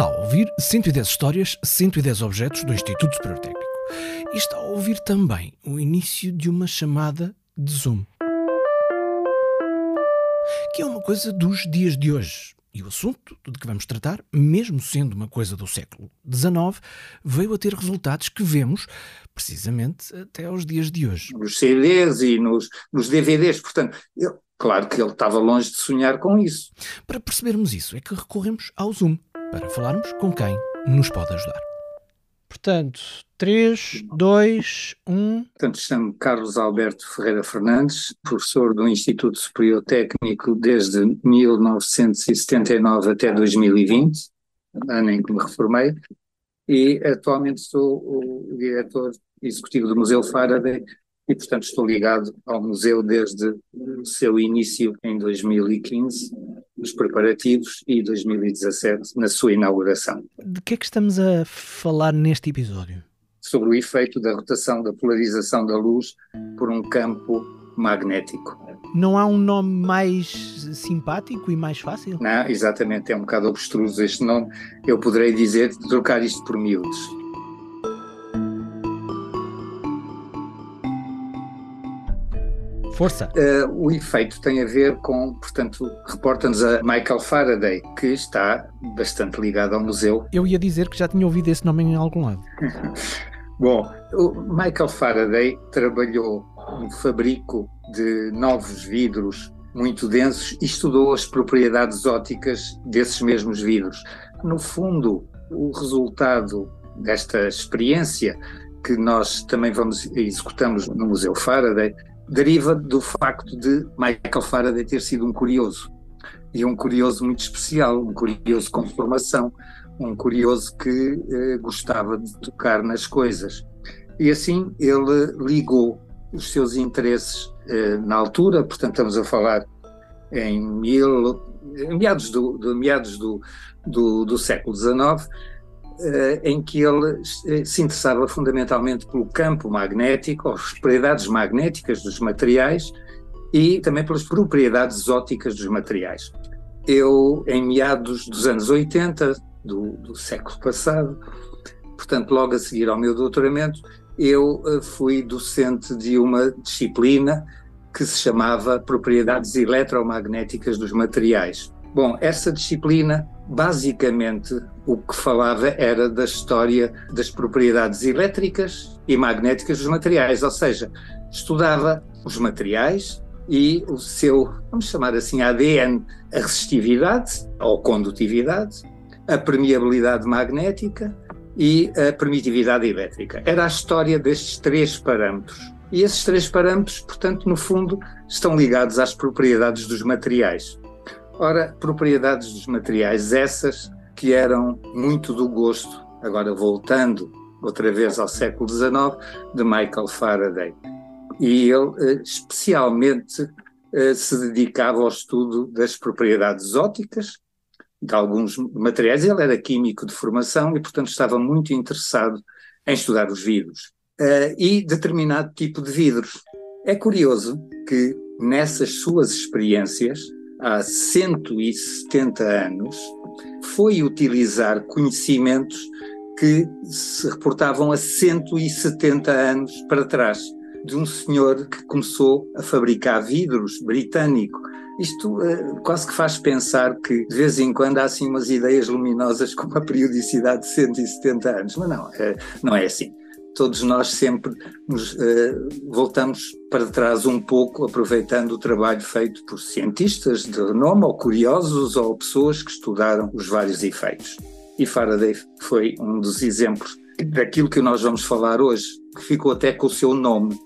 Está a ouvir 110 histórias, 110 objetos do Instituto Superior Técnico. E está a ouvir também o início de uma chamada de Zoom. Que é uma coisa dos dias de hoje. E o assunto de que vamos tratar, mesmo sendo uma coisa do século XIX, veio a ter resultados que vemos precisamente até aos dias de hoje. Nos CDs e nos, nos DVDs. Portanto, eu, claro que ele estava longe de sonhar com isso. Para percebermos isso, é que recorremos ao Zoom para falarmos com quem nos pode ajudar. Portanto, 3, 2, 1. Portanto, chamo Carlos Alberto Ferreira Fernandes, professor do Instituto Superior Técnico desde 1979 até 2020, ano em que me reformei, e atualmente sou o diretor executivo do Museu Faraday e, portanto, estou ligado ao museu desde o seu início em 2015, nos preparativos, e 2017, na sua inauguração. De que é que estamos a falar neste episódio? Sobre o efeito da rotação da polarização da luz por um campo magnético. Não há um nome mais simpático e mais fácil? Não, exatamente, é um bocado obstruso este nome. Eu poderei dizer, trocar isto por miúdos. Força. Uh, o efeito tem a ver com, portanto, reporta-nos a Michael Faraday, que está bastante ligado ao museu. Eu ia dizer que já tinha ouvido esse nome em algum lado. Bom, o Michael Faraday trabalhou no fabrico de novos vidros muito densos e estudou as propriedades ópticas desses mesmos vidros. No fundo, o resultado desta experiência que nós também vamos executamos no Museu Faraday deriva do facto de Michael Faraday ter sido um curioso. E um curioso muito especial, um curioso com formação, um curioso que eh, gostava de tocar nas coisas. E assim ele ligou os seus interesses eh, na altura, portanto estamos a falar em, mil, em meados, do, meados do, do, do século XIX, eh, em que ele eh, se interessava fundamentalmente pelo campo magnético, as propriedades magnéticas dos materiais e também pelas propriedades ópticas dos materiais. Eu, em meados dos anos 80 do, do século passado, portanto, logo a seguir ao meu doutoramento, eu eh, fui docente de uma disciplina que se chamava Propriedades Eletromagnéticas dos Materiais. Bom, essa disciplina, basicamente, o que falava era da história das propriedades elétricas e magnéticas dos materiais, ou seja, estudava os materiais e o seu, vamos chamar assim, ADN, a resistividade ou condutividade, a permeabilidade magnética e a permitividade elétrica. Era a história destes três parâmetros. E esses três parâmetros, portanto, no fundo, estão ligados às propriedades dos materiais. Ora, propriedades dos materiais, essas que eram muito do gosto, agora voltando outra vez ao século XIX, de Michael Faraday. E ele eh, especialmente eh, se dedicava ao estudo das propriedades ópticas de alguns materiais. Ele era químico de formação e, portanto, estava muito interessado em estudar os vidros uh, e determinado tipo de vidros. É curioso que nessas suas experiências, há 170 anos, foi utilizar conhecimentos que se reportavam a 170 anos para trás, de um senhor que começou a fabricar vidros britânico. Isto uh, quase que faz pensar que de vez em quando há assim umas ideias luminosas com uma periodicidade de 170 anos, mas não, uh, não é assim todos nós sempre nos uh, voltamos para trás um pouco, aproveitando o trabalho feito por cientistas de renome, ou curiosos, ou pessoas que estudaram os vários efeitos. E Faraday foi um dos exemplos daquilo que nós vamos falar hoje, que ficou até com o seu nome,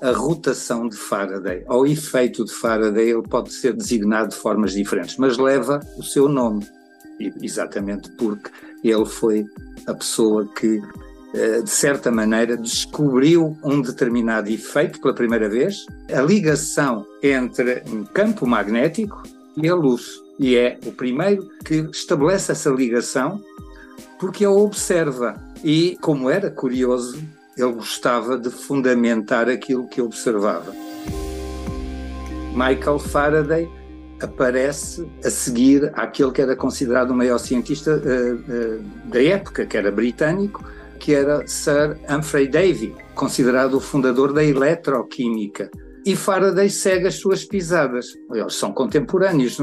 a rotação de Faraday, ou efeito de Faraday, ele pode ser designado de formas diferentes, mas leva o seu nome, exatamente porque ele foi a pessoa que de certa maneira, descobriu um determinado efeito pela primeira vez, a ligação entre um campo magnético e a luz. E é o primeiro que estabelece essa ligação porque a observa. E, como era curioso, ele gostava de fundamentar aquilo que observava. Michael Faraday aparece a seguir àquele que era considerado o maior cientista uh, uh, da época, que era britânico, que era Sir Humphrey Davy, considerado o fundador da eletroquímica. E Faraday segue as suas pisadas. Eles são contemporâneos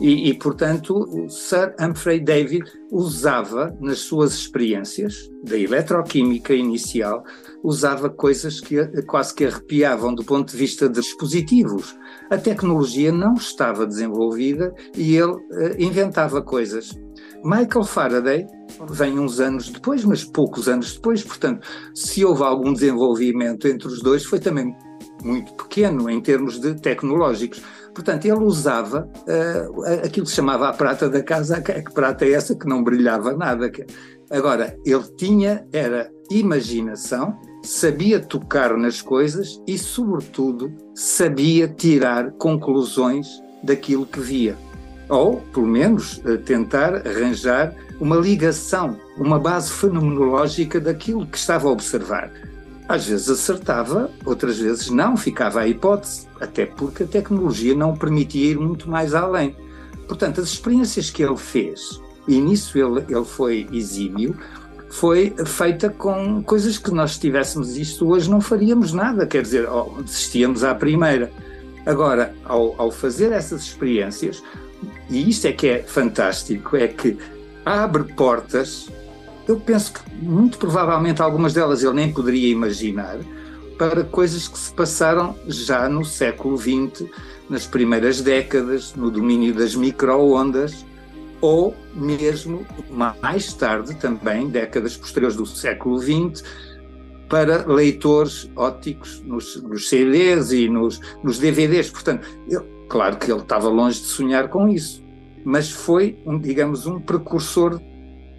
e, e, portanto, o Sir Humphrey Davy usava nas suas experiências da eletroquímica inicial, usava coisas que quase que arrepiavam do ponto de vista de dispositivos. A tecnologia não estava desenvolvida e ele uh, inventava coisas. Michael Faraday vem uns anos depois, mas poucos anos depois, portanto, se houve algum desenvolvimento entre os dois, foi também muito pequeno em termos de tecnológicos. Portanto, ele usava uh, aquilo que se chamava a prata da casa, que prata é essa que não brilhava nada. Agora, ele tinha, era imaginação, sabia tocar nas coisas e, sobretudo, sabia tirar conclusões daquilo que via. Ou, pelo menos, uh, tentar arranjar uma ligação, uma base fenomenológica daquilo que estava a observar. Às vezes acertava, outras vezes não, ficava a hipótese, até porque a tecnologia não permitia ir muito mais além. Portanto, as experiências que ele fez, e nisso ele, ele foi exímio, foi feita com coisas que nós, se tivéssemos isto hoje, não faríamos nada, quer dizer, desistíamos à primeira. Agora, ao, ao fazer essas experiências, e isto é que é fantástico, é que abre portas, eu penso que muito provavelmente algumas delas ele nem poderia imaginar, para coisas que se passaram já no século XX, nas primeiras décadas, no domínio das microondas, ou mesmo mais tarde também, décadas posteriores do século XX, para leitores ópticos nos, nos CDs e nos, nos DVDs. Portanto, ele, claro que ele estava longe de sonhar com isso mas foi, um, digamos, um precursor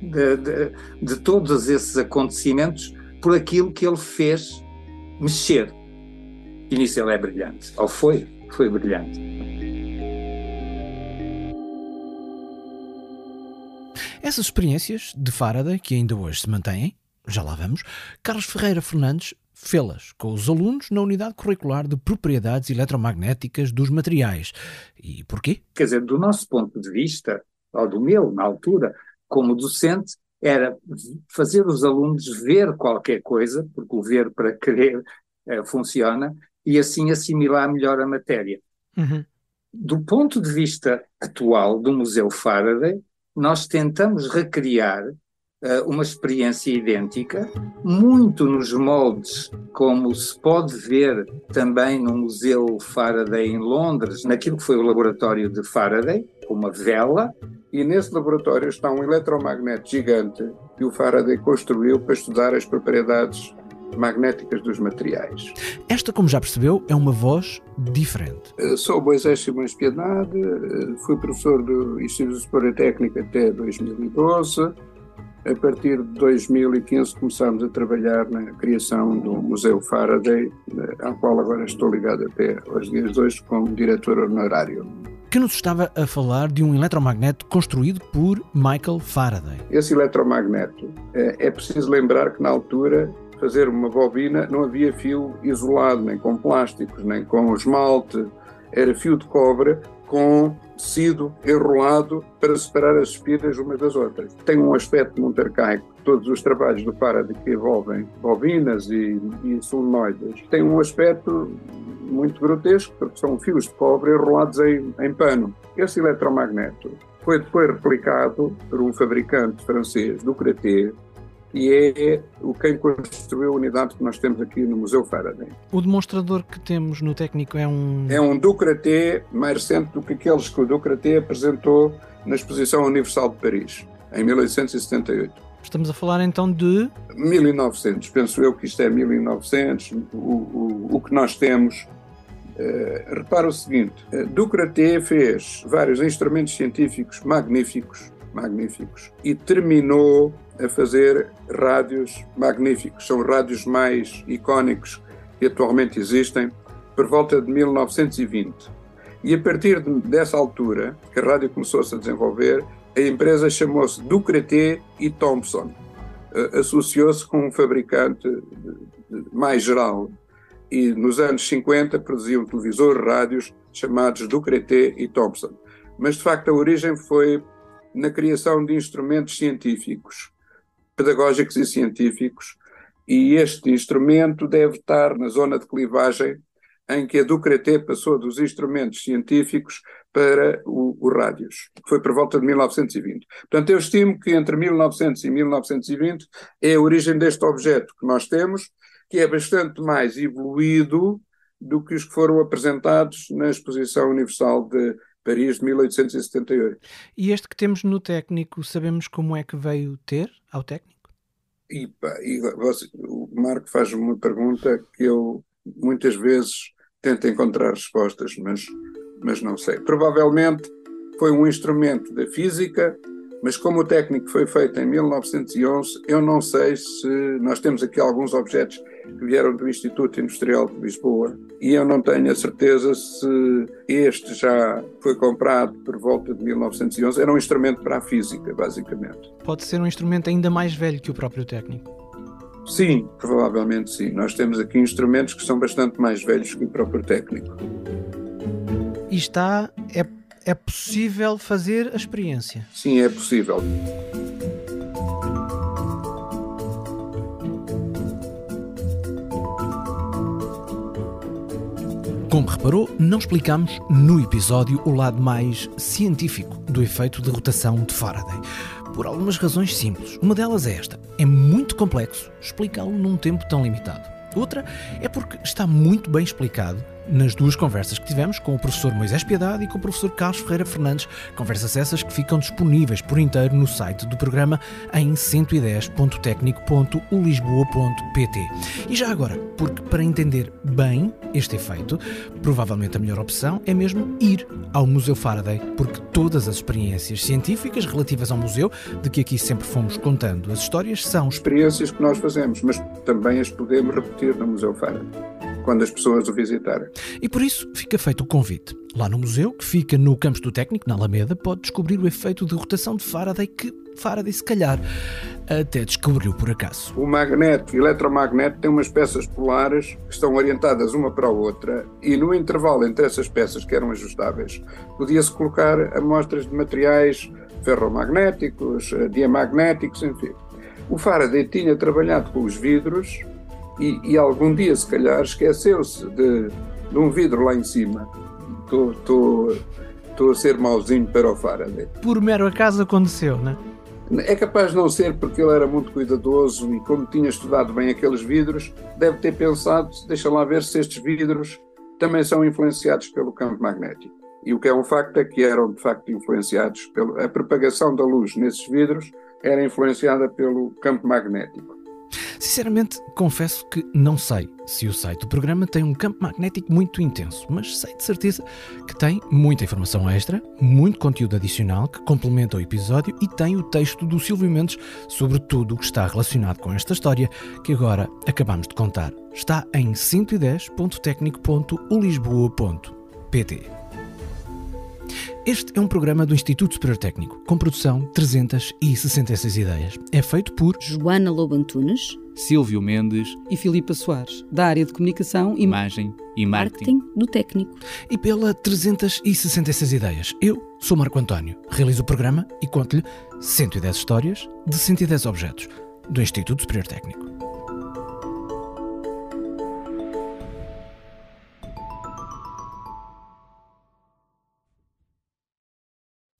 de, de, de, todos esses acontecimentos por aquilo que ele fez mexer. E nisso ele é brilhante. Ou foi, foi brilhante. Essas experiências de Faraday, que ainda hoje se mantêm, já lá vamos, Carlos Ferreira Fernandes fê-las com os alunos na unidade curricular de propriedades eletromagnéticas dos materiais. E porquê? Quer dizer, do nosso ponto de vista, ou do meu, na altura, como docente, era fazer os alunos ver qualquer coisa, porque o ver para querer é, funciona, e assim assimilar melhor a matéria. Uhum. Do ponto de vista atual do Museu Faraday, nós tentamos recriar uma experiência idêntica, muito nos moldes, como se pode ver também no Museu Faraday em Londres, naquilo que foi o laboratório de Faraday, uma vela. E nesse laboratório está um eletromagnete gigante que o Faraday construiu para estudar as propriedades magnéticas dos materiais. Esta, como já percebeu, é uma voz diferente. Eh, sou Moisés Simões Piedade, eh, fui professor do Instituto de Superior Técnica até 2012, a partir de 2015 começámos a trabalhar na criação do Museu Faraday, ao qual agora estou ligado até aos dias de hoje como diretor honorário. Que nos estava a falar de um eletromagneto construído por Michael Faraday. Esse eletromagneto, é, é preciso lembrar que na altura fazer uma bobina não havia fio isolado, nem com plásticos, nem com esmalte, era fio de cobre com tecido enrolado para separar as espiras umas das outras. Tem um aspecto muito arcaico. Todos os trabalhos do Faraday que envolvem bobinas e, e solenoides têm um aspecto muito grotesco, porque são fios de cobre enrolados em, em pano. Esse eletromagneto foi depois replicado por um fabricante francês, do Craté, e é o quem construiu a unidade que nós temos aqui no Museu Faraday. O demonstrador que temos no técnico é um... É um Ducraté mais recente do que aqueles que o Ducraté apresentou na Exposição Universal de Paris, em 1878. Estamos a falar então de... 1900, penso eu que isto é 1900, o, o, o que nós temos... Uh, repara o seguinte, uh, Ducraté fez vários instrumentos científicos magníficos, magníficos, e terminou a fazer rádios magníficos. São rádios mais icónicos que atualmente existem, por volta de 1920. E a partir dessa altura, que a rádio começou-se a desenvolver, a empresa chamou-se Ducreté e Thompson. Associou-se com um fabricante mais geral. E nos anos 50 produziam televisores, rádios chamados Ducreté e Thompson. mas de facto a origem foi na criação de instrumentos científicos, pedagógicos e científicos, e este instrumento deve estar na zona de clivagem em que a Ducreté passou dos instrumentos científicos para os rádios, que foi por volta de 1920. Portanto, eu estimo que entre 1900 e 1920 é a origem deste objeto que nós temos, que é bastante mais evoluído do que os que foram apresentados na Exposição Universal de Paris de 1878. E este que temos no técnico, sabemos como é que veio ter ao técnico? E, pá, e você, o Marco faz uma pergunta que eu muitas vezes tento encontrar respostas, mas, mas não sei. Provavelmente foi um instrumento da física, mas como o técnico foi feito em 1911, eu não sei se nós temos aqui alguns objetos que vieram do Instituto Industrial de Lisboa e eu não tenho a certeza se este já foi comprado por volta de 1911. Era um instrumento para a física, basicamente. Pode ser um instrumento ainda mais velho que o próprio técnico. Sim, provavelmente sim. Nós temos aqui instrumentos que são bastante mais velhos que o próprio técnico. E está. É, é possível fazer a experiência? Sim, é possível. Como reparou, não explicamos no episódio o lado mais científico do efeito de rotação de Faraday por algumas razões simples. Uma delas é esta: é muito complexo explicá-lo num tempo tão limitado. Outra é porque está muito bem explicado nas duas conversas que tivemos com o professor Moisés Piedade e com o professor Carlos Ferreira Fernandes, conversas essas que ficam disponíveis por inteiro no site do programa em 110.tecnico.ulisboa.pt. E já agora, porque para entender bem este efeito, provavelmente a melhor opção é mesmo ir ao Museu Faraday, porque todas as experiências científicas relativas ao museu, de que aqui sempre fomos contando as histórias, são experiências que nós fazemos, mas também as podemos repetir no Museu Faraday quando as pessoas o visitarem. E por isso fica feito o convite. Lá no museu, que fica no Campus do Técnico, na Alameda, pode descobrir o efeito de rotação de Faraday que Faraday, se calhar, até descobriu por acaso. O magneto e o eletromagneto têm umas peças polares que estão orientadas uma para a outra e no intervalo entre essas peças que eram ajustáveis podia-se colocar amostras de materiais ferromagnéticos, eh, diamagnéticos, enfim. O Faraday tinha trabalhado com os vidros e, e algum dia, se calhar, esqueceu-se de, de, um vidro lá em cima. Estou a ser mauzinho para o Faraday. Por mero acaso aconteceu, não é? É capaz de não ser porque ele era muito cuidadoso e, como tinha estudado bem aqueles vidros, deve ter pensado: deixa lá ver se estes vidros também são influenciados pelo campo magnético. E o que é um facto é que eram de facto influenciados pela a propagação da luz nesses vidros era influenciada pelo campo magnético. Sinceramente, confesso que não sei se o site do programa tem um campo magnético muito intenso, mas sei de certeza que tem muita informação extra, muito conteúdo adicional que complementa o episódio e tem o texto do Silvio Mendes sobre tudo o que está relacionado com esta história que agora acabamos de contar. Está em 110.tecnico.ulisboa.pt. Este é um programa do Instituto Superior Técnico, com produção 366 ideias. É feito por Joana Lobo Antunes, Silvio Mendes e Filipa Soares, da área de comunicação e imagem e marketing. marketing do técnico. E pela 366 ideias. Eu sou Marco António, realizo o programa e conto-lhe 110 histórias de 110 objetos do Instituto Superior Técnico.